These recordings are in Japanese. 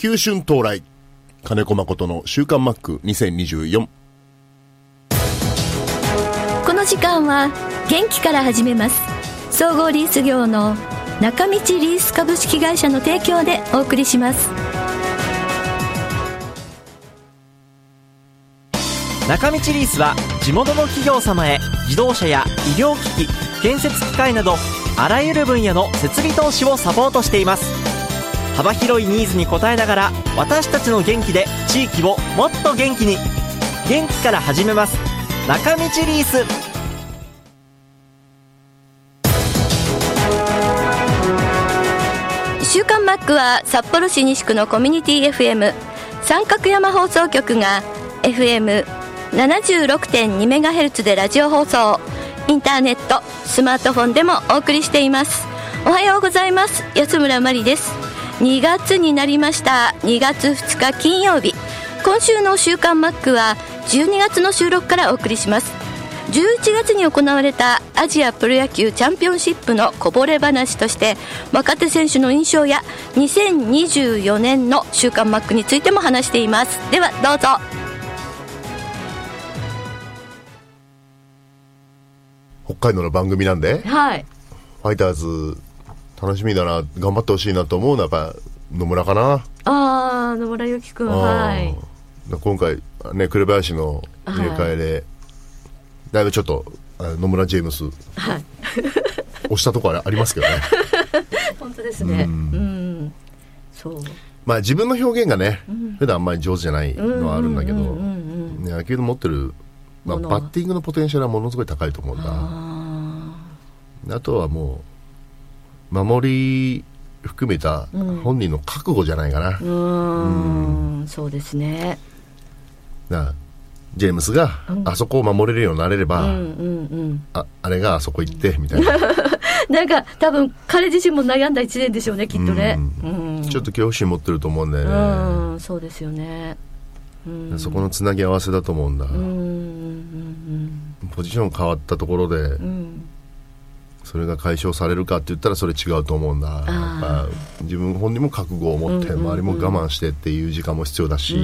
急春到来。金子誠の週刊マック2024。この時間は元気から始めます総合リース業の中道リース株式会社の提供でお送りします中道リースは地元の企業様へ自動車や医療機器建設機械などあらゆる分野の設備投資をサポートしています幅広いニーズに応えながら私たちの元気で地域をもっと元気に。元気から始めます。中道リース。週刊マックは札幌市西区のコミュニティ FM 三角山放送局が FM76.2MHz でラジオ放送。インターネットスマートフォンでもお送りしています。おはようございます。安村麻里です。2月になりました。2月2日金曜日。今週の週刊マックは12月の収録からお送りします。11月に行われたアジアプロ野球チャンピオンシップのこぼれ話として若手選手の印象や2024年の週刊マックについても話しています。ではどうぞ。北海道の番組なんで、はい。ファイターズ、楽しみだな、頑張ってほしいなと思うのはやっぱ野村かな。ああ野村由紀君はい。うん今回、ね、紅林の入れ替えで、だいぶちょっと、あ野村ジェームス、はい。押したところありますけどね。本当ですね。うん。そう。まあ自分の表現がね、普段あんまり上手じゃないのはあるんだけど、うんうん野球の持ってる、まあ、バッティングのポテンシャルはものすごい高いと思うんだ。ああとはもう、守り含めた本人の覚悟じゃないかな。ーうーん。そうですね。なジェームスがあそこを守れるようになれれば、うんうんうん。ああれがあそこ行ってみたいな、なんか多分彼自身も悩んだ一年でしょうねきっとね。うん。ちょっと恐怖心持ってると思うんだよね、うんそうですよね。うん。そこのつなぎ合わせだと思うんだ、うんうんポジション変わったところで、うんうんそれが解消されるかって言ったらそれ違うと思うんだ。自分本人も覚悟を持って、周りも我慢してっていう時間も必要だし、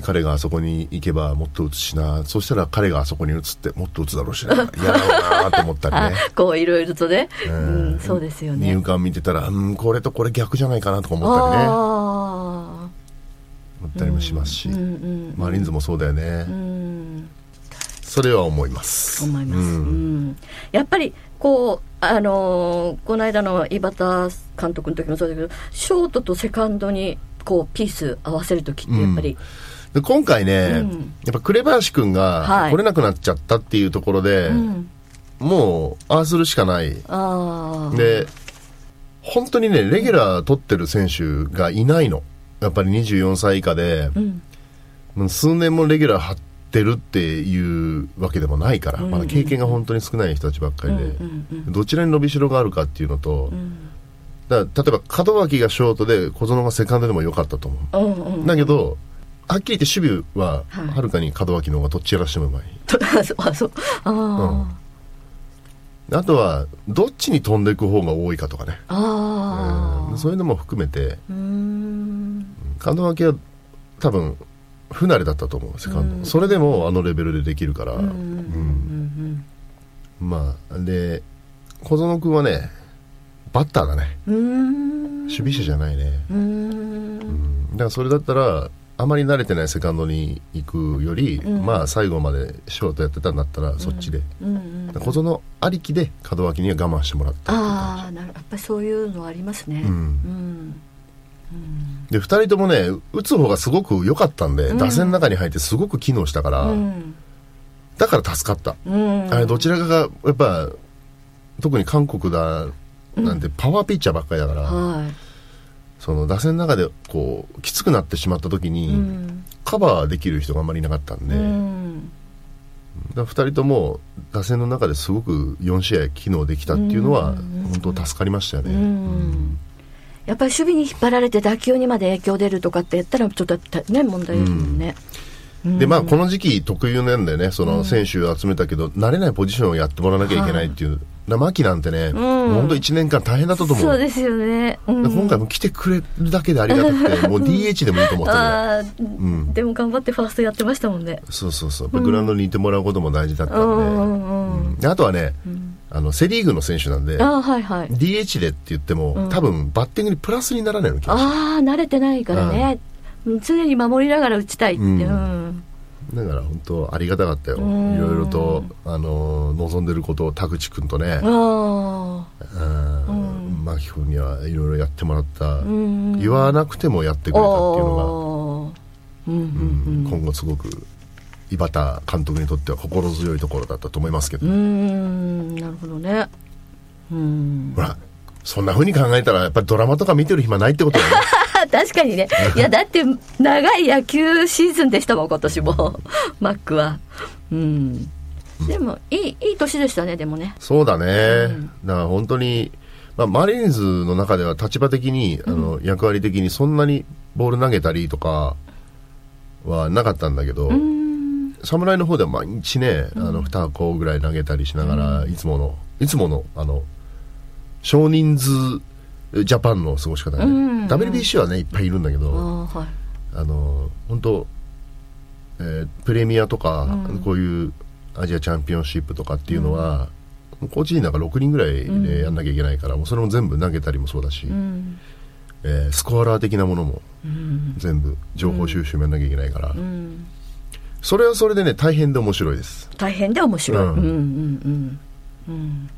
彼があそこに行けばもっと打つしな。そしたら彼があそこに移ってもっと打つだろうしな。嫌だろうなと思ったりあね。こういろいろとね。ううんんそうですよね。入管見てたら、うん、これとこれ逆じゃないかなとか思ったりね。あ思ったりもしますし、あうんうん。マリーンズもそうだよね、うんそれは思います。思います、ううん。んやっぱりこうあのーこの間の井端監督の時もそうだけどショートとセカンドにこうピース合わせる時ってやっぱり、で今回ね、うん。やっぱ紅林君はい。が来れなくなっちゃったっていうところで、うん。もうああするしかない。で本当にねレギュラー取ってる選手がいないの。やっぱり24歳以下で、数年もレギュラー張ってるっていうわけでもないから、うん。まだ経験が本当に少ない人たちばっかりで、どちらに伸びしろがあるかっていうのと、うん。だ例えば門脇がショートで小園がセカンドでも良かったと思う、だけどはっきり言って守備ははるかに門脇の方がどっちやらしてもうまい、あそう。あそうああとはどっちに飛んでいく方が多いかとかね、あうん。そういうのも含めて。門脇は多分不慣れだったと思うセカンド、うんそれでもあのレベルでできるから、うん。うん。うん。まあで小園君はねバッターだね。うんうん。守備者じゃないね、うーん。だからそれだったらあまり慣れてないセカンドに行くより、うん。まあ最後までショートやってたんだったらそっちで、うんうん。小園ありきで門脇には我慢してもらったああ感なるやっぱりそういうのありますね。うん。うん。じで2人ともね打つ方がすごく良かったんで、うん。打線の中に入ってすごく機能したから、うん。だから助かった、うん。あれどちらかがやっぱ特に韓国だなんてパワーピッチャーばっかりだから、はい。その打線の中でこうきつくなってしまった時に、うん。カバーできる人があんまりいなかったんで、うん。だ2人とも打線の中ですごく4試合機能できたっていうのはうん。本当助かりましたよね。うんやっぱり守備に引っ張られて打球にまで影響出るとかってやったらちょっとね問題ですもんね。でまあこの時期特有なんだよねその選手を集めたけど、慣れないポジションをやってもらわなきゃいけないっていうだ牧なんてね、ん。本当1年間大変だったと思う。そうですよね、今回も来てくれるだけでありがたくて、もう DH でもいいと思ってる、ああ、ん。でも頑張ってファーストやってましたもんね。そうそうそう。グラウンドにいてもらうことも大事だったんで。うんうんうんであとはね、あの、セリーグの選手なんで、ああはいはい。DH でって言っても、多分バッティングにプラスにならないの気がす。る。ああ慣れてないからね、うん。常に守りながら打ちたいって、うん。うん。だから本当ありがたかったよ。いん。ろいろと、あの、望んでることを田口くんとね、ああうん、マキ君にはいろいろやってもらった、ん言わなくてもやってくれたっていうのおー。うんうんが、今後すごく井端監督にとっては心強いところだったと思いますけど、うんうんなるほどね。うん。ほらそんな風に考えたらやっぱりドラマとか見てる暇ないってことだよね。確かにね。いやだって長い野球シーズンでしたもん今年も。マックは。うん。でもいいいい年でしたねでもね。そうだね、だから本当に、まあ、マリーンズの中では立場的に、あの役割的にそんなにボール投げたりとかはなかったんだけど、侍の方では毎日ね、あの2箱ぐらい投げたりしながら、いつものいつものあの少人数ジャパンの過ごし方ね、うん WBC はねいっぱいいるんだけあど、あはい。あの本当、えープレミアとか、こういうアジアチャンピオンシップとかっていうのは、コーチ陣なんか6人ぐらいでやんなきゃいけないから、もうそれも全部投げたりもそうだし、うん。えースコアラー的なものもうん。全部情報収集もやんなきゃいけないから、うんそれはそれでね大変で面白いです。大変で面白い、ううんん、うんうん。うん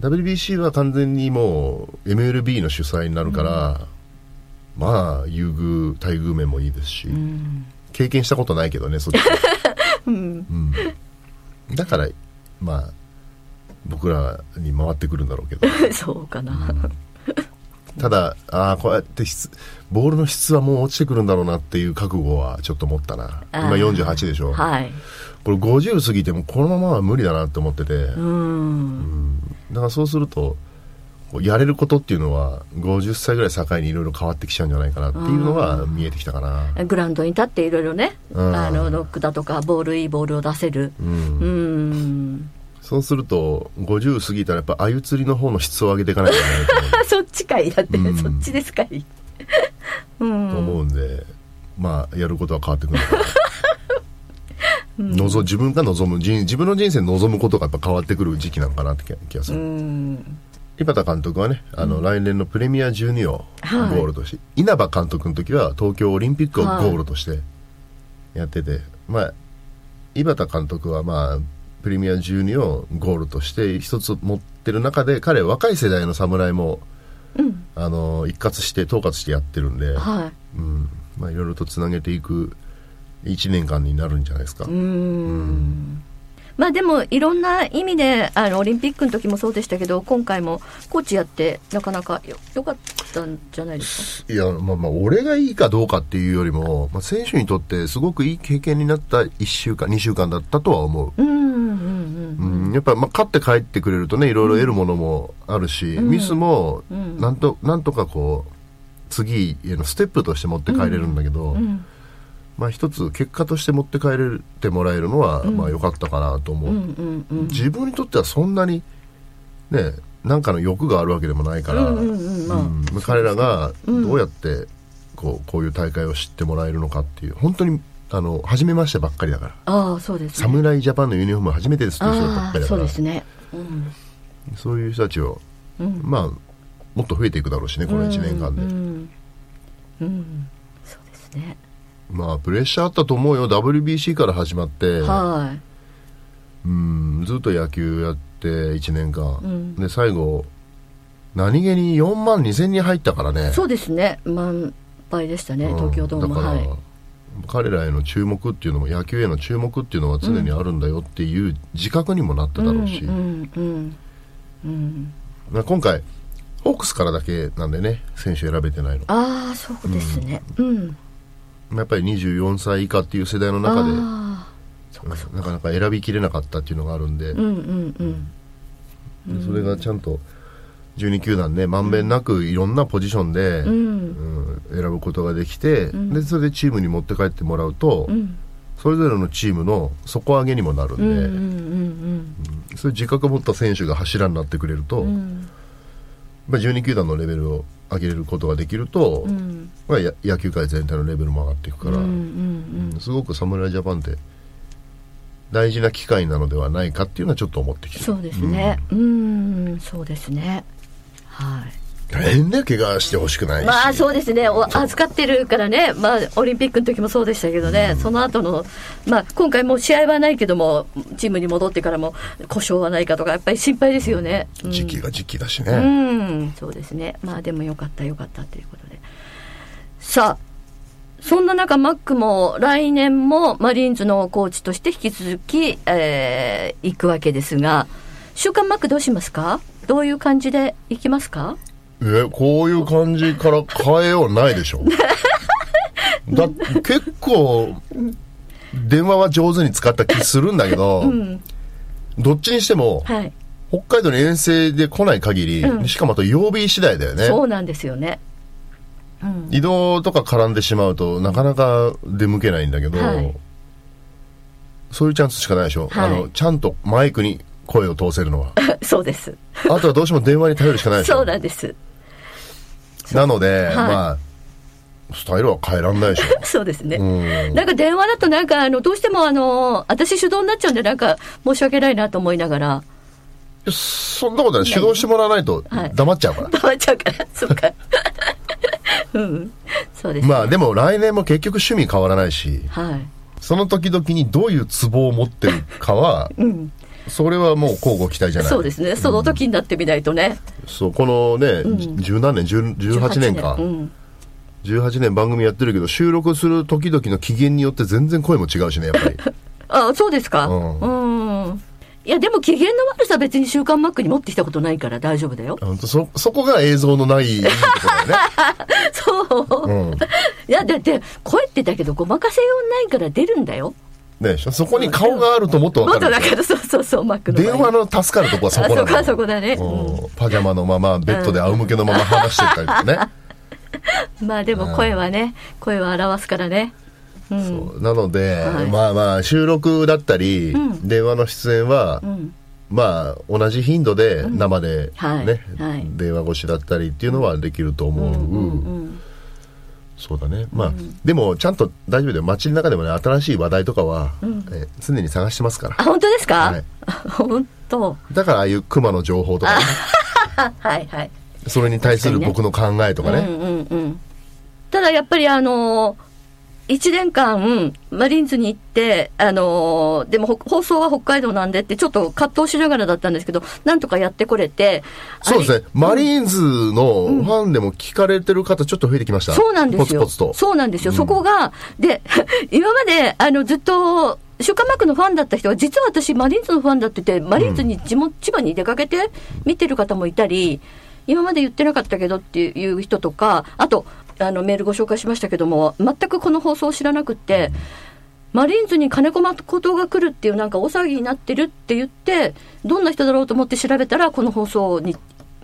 WBC は完全にもう MLB の主催になるから、まあ優遇待遇面もいいですし、うん。経験したことないけどねそっち うん。うん。だからまあ僕らに回ってくるんだろうけど。そうかな、ただああこうやって質ボールの質はもう落ちてくるんだろうなっていう覚悟はちょっと持ったな。今あー48でしょ、はい。これ50過ぎてもこのままは無理だなって思ってて、うん。だからそうするとやれることっていうのは50歳ぐらい境にいろいろ変わってきちゃうんじゃないかなっていうのが見えてきたかな。グラウンドに立っていろいろね、うん。あのノックだとかボールいいボールを出せる。うん。うんそうすると50過ぎたらやっぱ鮎釣りの方の質を上げていかないといけない そっちかい。だって、うん。そっちですかい。うん。と思うんで、まあやることは変わってくるのかな、望自分が望む人自分の人生に望むことがやっぱ変わってくる時期なのかなって気気がすうる、ん。井端監督はねあの、来年のプレミア12をはい。ゴールとして、稲葉監督の時は東京オリンピックをゴールとしてやってて、まあ井端監督はまあプレミア12をゴールとして一つ持ってる中で彼は若い世代の侍も、うん。あの一括して統括してやってるんで、はい。うん。まあ、いろいろとつなげていく1年間になるんじゃないですか。うんまあでもいろんな意味であのオリンピックの時もそうでしたけど今回もコーチやってなかなかよよかったんじゃないですいや、まあまあ、俺がいいかどうかっていうよりも、まあ、選手にとってすごくいい経験になった1週間、2週間だったとは思う。かうんうんうん、やっぱ、まあ、勝って帰ってくれるとね、いろいろ得るものもあるし、ミスも、ん。なんと、なんとかこう、次へのステップとして持って帰れるんだけど、うん。うんまあ一つ結果として持って帰れてもらえるのは、まあ良かったかなと思う。自分にとってはそんなに、ね、なんかの欲があるわけでもないから、彼らがどうやってこうこういう大会を知ってもらえるのかっていう本当にあの初めましてばっかりだから。ああそうですね。侍ジャパンのユニフォーム初めてですっていう人ばっかりだから。そうですね。うん。そういう人たちを、うん。まあもっと増えていくだろうしねこの1年間で、うん、うん。そうですねまあプレッシャーあったと思うよ。WBC から始まって、はい。うんずっと野球やって1年間、ん。で最後何気に4万2千人入ったからね。そうですね。満杯でしたね。うん東京ドーム。だから、はい。彼らへの注目っていうのも野球への注目っていうのは常にあるんだよっていう自覚にもなっただろうし、うんうんうん。今回ホークスからだけなんでね選手選べてないの。ああそうですね。うんやっぱり24歳以下っていう世代の中でなかなか選びきれなかったっていうのがあるんで,それがちゃんと12球団ねまんべんなくいろんなポジションで、うん。うん選ぶことができて、でそれでチームに持って帰ってもらうと、うん。それぞれのチームの底上げにもなるんで、うんうんうんそういう自覚を持った選手が柱になってくれると、うん。まあ、12球団のレベルを上げることができると、うんまあ、や野球界全体のレベルも上がっていくから、うんうんすごく侍ジャパンって大事な機会なのではないかっていうのはちょっと思ってきてそうですね。うん。そうですね。はい。大変ね怪我してほしくないし、まあそうですね、お預かってるからね、まあ、オリンピックの時もそうでしたけどね、その後のまあ今回もう試合はないけども、チームに戻ってからも故障はないかとか、やっぱり心配ですよね。うん。時期が時期だしうね、ん、そうですね。まあでもよかったよかったということで。さあ、そんな中、マックも来年もマリーンズのコーチとして引き続き、えー行くわけですが、週刊マックどうしますか？どういう感じで行きますか？えこういう感じから変えようないでしょ だ結構電話は上手に使った気するんだけど、どっちにしてもはい。北海道に遠征で来ない限り、うん。しかもあと曜日次第だよね。そうなんですよね。うん。移動とか絡んでしまうとなかなか出向けないんだけど、はい。そういうチャンスしかないでしょ、はい。あのちゃんとマイクに声を通せるのは。そうです。あとはどうしても電話に頼るしかないでしょ。そうなんです。なので、い。まあスタイルは変えらんないでしょ。そうですね。うん。なんか電話だとなんかあのどうしてもあの私主導になっちゃうんでなんか申し訳ないなと思いながら。そんなことない。主導してもらわないとはい。黙っちゃうから、黙っちゃうから。そうかう んそうです、まあでも来年も結局趣味変わらないしはい。その時々にどういうツボを持ってるかは、うん。それはもう交互期待じゃない。そうですね。その時になってみないとね、そうこのね、十何年10 18年か。うん、18年番組やってるけど収録する時々の機嫌によって全然声も違うしねやっぱり。あそうですか。うん。うんいやでも機嫌の悪さ別に「週刊マック」に持ってきたことないから大丈夫だよ。本当そそこが映像のないいいとこそう、ろだよね、いやだって声ってだけどごまかせようないから出るんだよ。うん、ねそこに顔があるともっともっと分かる。だけどそうそう そうマックの電話の助かるとこはそこなの。あそこはそこだね。うん。パジャマのままベッドで仰向けのまま話してたりとかね、まあでも声はね、声は表すからね。うん。そう。なので、はい。まあまあ収録だったり、うん。電話の出演は、うん。まあ同じ頻度で生ではい。ね、はい。電話越しだったりっていうのはできると思う、うん。そうだね。まあ、でもちゃんと大丈夫だよ。街の中でもね新しい話題とかは、え常に探してますから。あ、本当ですか？はい。本当。だからああいう熊の情報とかね。あ はいはい。それに対する僕の考えとかね。うんうんうん。ただやっぱりあのー、1年間、マリーンズに行って、あのーでもほ放送は北海道なんでって、ちょっと葛藤しながらだったんですけど、なんとかやってこれて、そうですね。マリーンズのファンでも聞かれてる方ちょっと増えてきました、そうなんですよ。ポツポツと。そうなんですよ。そこが、で、今まで、あの、ずっと、週刊マークのファンだった人は、実は私、マリーンズのファンだってて、マリーンズに地元、千葉に出かけて見てる方もいたり、今まで言ってなかったけどっていう人とか、あと、あの、メールご紹介しましたけども、全くこの放送を知らなくって、マリーンズに金子誠が来るっていうなんか大騒ぎになってるって言って、どんな人だろうと思って調べたら、この放送に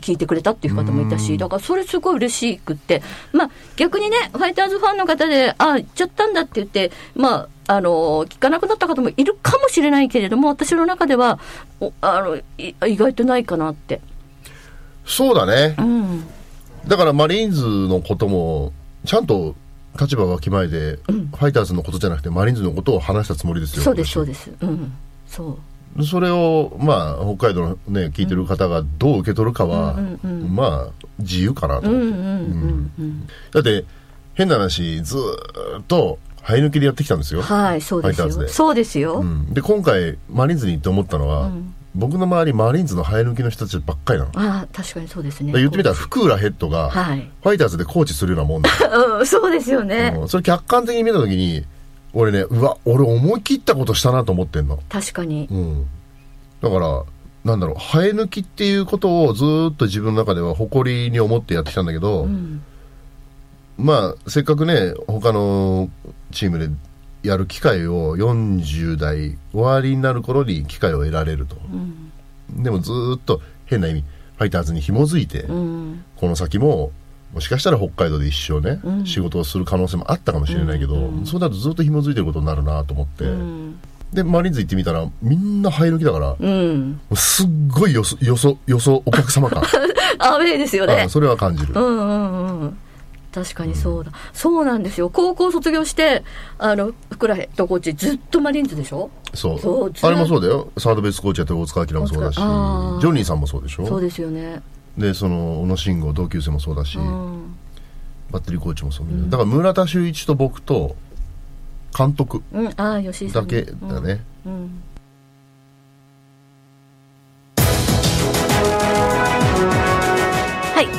聞いてくれたっていう方もいたし、だからそれすごい嬉しくって、まあ逆にね、ファイターズファンの方で、あ、行っちゃったんだって言って、まあ、あの、聞かなくなった方もいるかもしれないけれども、私の中では、おあの、い意外とないかなって。そうだね、うん。だからマリーンズのこともちゃんと立場が決まえて、ファイターズのことじゃなくてマリーンズのことを話したつもりですよそうです、そう私です。うん。そう。それをまあ北海道のね聞いてる方がどう受け取るかは、うんうんうんまあ自由かなと、うんうんうんうん。だって変な話ずーっと生え抜きでやってきたんですよ、はい、そうですよ。ファイターズでそうですよ。うんで今回マリーンズに行って思ったのは、うん僕の周りマリーンズの生え抜きの人たちばっかりなの、ああ、確かにそうですね。言ってみたら福浦ヘッドがはい。ファイターズでコーチするようなもんだうん、そうですよね。うんそれ客観的に見た時に俺ねうわ俺思い切ったことしたなと思ってんの、確かに。うん、だからなんだろう生え抜きっていうことをずーっと自分の中では誇りに思ってやってきたんだけど、うん。まあせっかくね他のチームでやる機会を40代終わりになる頃に機会を得られると、でもずーっと変な意味ファイターズに紐づいて、うん。この先ももしかしたら北海道で一生ね、うん。仕事をする可能性もあったかもしれないけど、うん。うんそうだとずっと紐づいてることになるなと思って、うん。でマリーンズ行ってみたらみんなハイ抜きだから、もうん。うすっごいよそよそよそお客様感。アウェーですよね。あそれは感じる、うんうんうん確かにそうだ、そうなんですよ。高校卒業してあの福良ヘッドコーチずっとマリーンズでしょ？そう。あれもそうだよ。サードベースコーチやってる大塚明もそうだし。ジョニーさんもそうでしょ？そうですよね。でその小野慎吾同級生もそうだし、うん。バッテリーコーチもそう、だから村田修一と僕と監督だけだね、うん、うん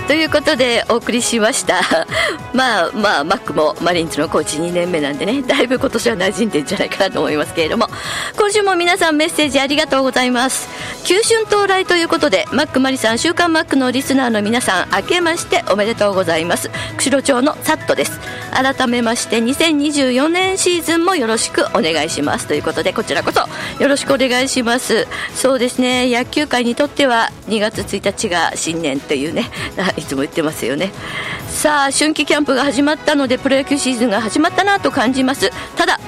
ということでお送りしました。まあまあマックもマリンズのコーチ2年目なんでね だいぶ今年は馴染んでんじゃないかなと思いますけれども。今週も皆さんメッセージありがとうございます。旧春到来ということでマックマリさん週刊マックのリスナーの皆さん明けましておめでとうございます。釧路町のサットです。改めまして2024年シーズンもよろしくお願いします。ということでこちらこそよろしくお願いします。そうですね野球界にとっては2月1日が新年というね いつも言ってますよね。さあ春季キャンプが始まったのでプロ野球シーズンが始まったなと感じます。ただ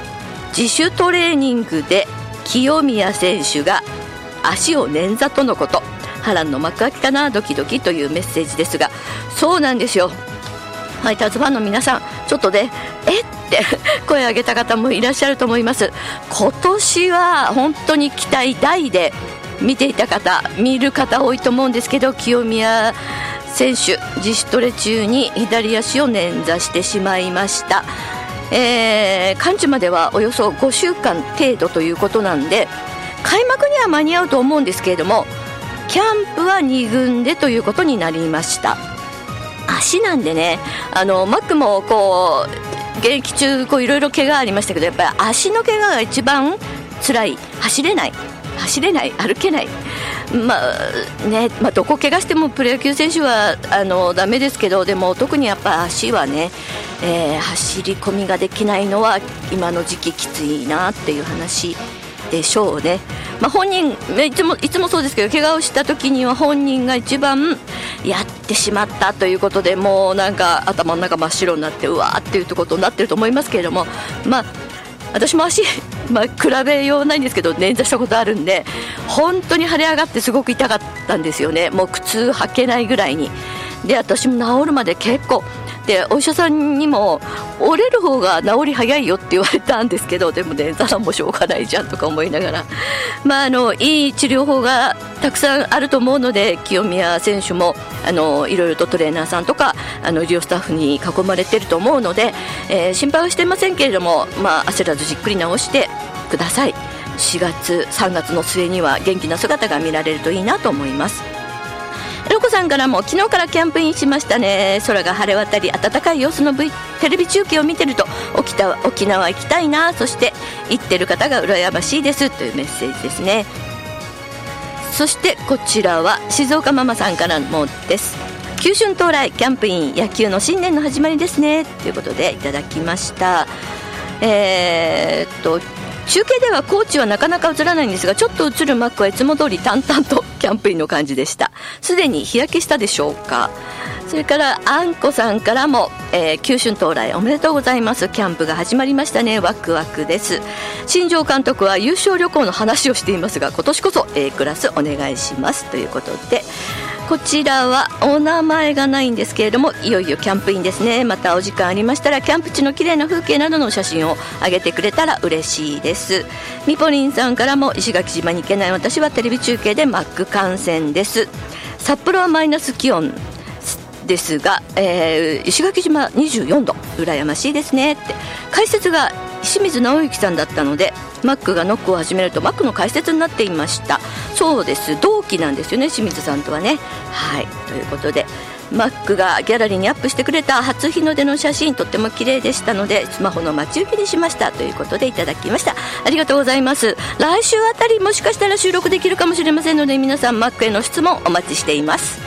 自主トレーニングで清宮選手が足を捻挫とのこと。波乱の幕開きかなドキドキというメッセージですがそうなんですよ。ファイターズファンの皆さんちょっとねえって 声を上げた方もいらっしゃると思います。今年は本当に期待大で見ていた方見る方多いと思うんですけど清宮選手自主トレ中に左足を捻挫してしまいました。えー完治まではおよそ5週間程度ということなんで開幕には間に合うと思うんですけれどもキャンプは2軍でということになりました。足なんでねあのマックもこう現役中こういろいろ怪我ありましたけどやっぱり足の怪我が一番辛い。走れない。走れない。歩けない。まあね、まあ、どこ怪我してもプロ野球選手はあのダメですけどでも特にやっぱ足はね、えー走り込みができないのは今の時期きついなっていう話でしょうね、まあ、本人いつもいつもそうですけど怪我をした時には本人が一番やってしまったということでもうなんか頭の中真っ白になってうわーっていうことになってると思いますけれどもまあ私も足、まあ、比べようないんですけど捻挫したことあるんで本当に腫れ上がってすごく痛かったんですよね。もう靴履けないぐらいに。で私も治るまで結構でお医者さんにも折れる方が治り早いよって言われたんですけどでも捻挫なんもしょうがないじゃんとか思いながら、まあ、あのいい治療法がたくさんあると思うので清宮選手もあのいろいろとトレーナーさんとかあの医療スタッフに囲まれてると思うので、えー心配はしてませんけれども、まあ、焦らずじっくり治してください。4月3月の末には元気な姿が見られるといいなと思います。ロコさんからも昨日からキャンプインしましたね。空が晴れ渡り暖かい様子の、v、テレビ中継を見てると沖縄沖縄行きたいな。そして行ってる方が羨ましいですというメッセージですね。そしてこちらは静岡ママさんからもです。九春到来キャンプイン野球の新年の始まりですね。ということでいただきました。えーっと中継ではコーチはなかなか映らないんですがちょっと映るマックはいつも通り淡々とキャンプインの感じでしたすでに日焼けしたでしょうかそれからあんこさんからも、えー、九春到来おめでとうございますキャンプが始まりましたねワクワクです新庄監督は優勝旅行の話をしていますが今年こそ A クラスお願いしますということでこちらはお名前がないんですけれどもいよいよキャンプインですね。またお時間ありましたらキャンプ地の綺麗な風景などの写真を上げてくれたら嬉しいです。みぽりんさんからも石垣島に行けない。私はテレビ中継でマック観戦です。札幌はマイナス気温ですが、えー石垣島24度羨ましいですねって。解説が清水直之さんだったのでマックがノックを始めるとマックの解説になっていました。そうです。同期なんですよね清水さんとはね。はい。ということでマックがギャラリーにアップしてくれた初日の出の写真とっても綺麗でしたのでスマホの待ち受けにしました。ということでいただきました。ありがとうございます。来週あたりもしかしたら収録できるかもしれませんので皆さんマックへの質問お待ちしています。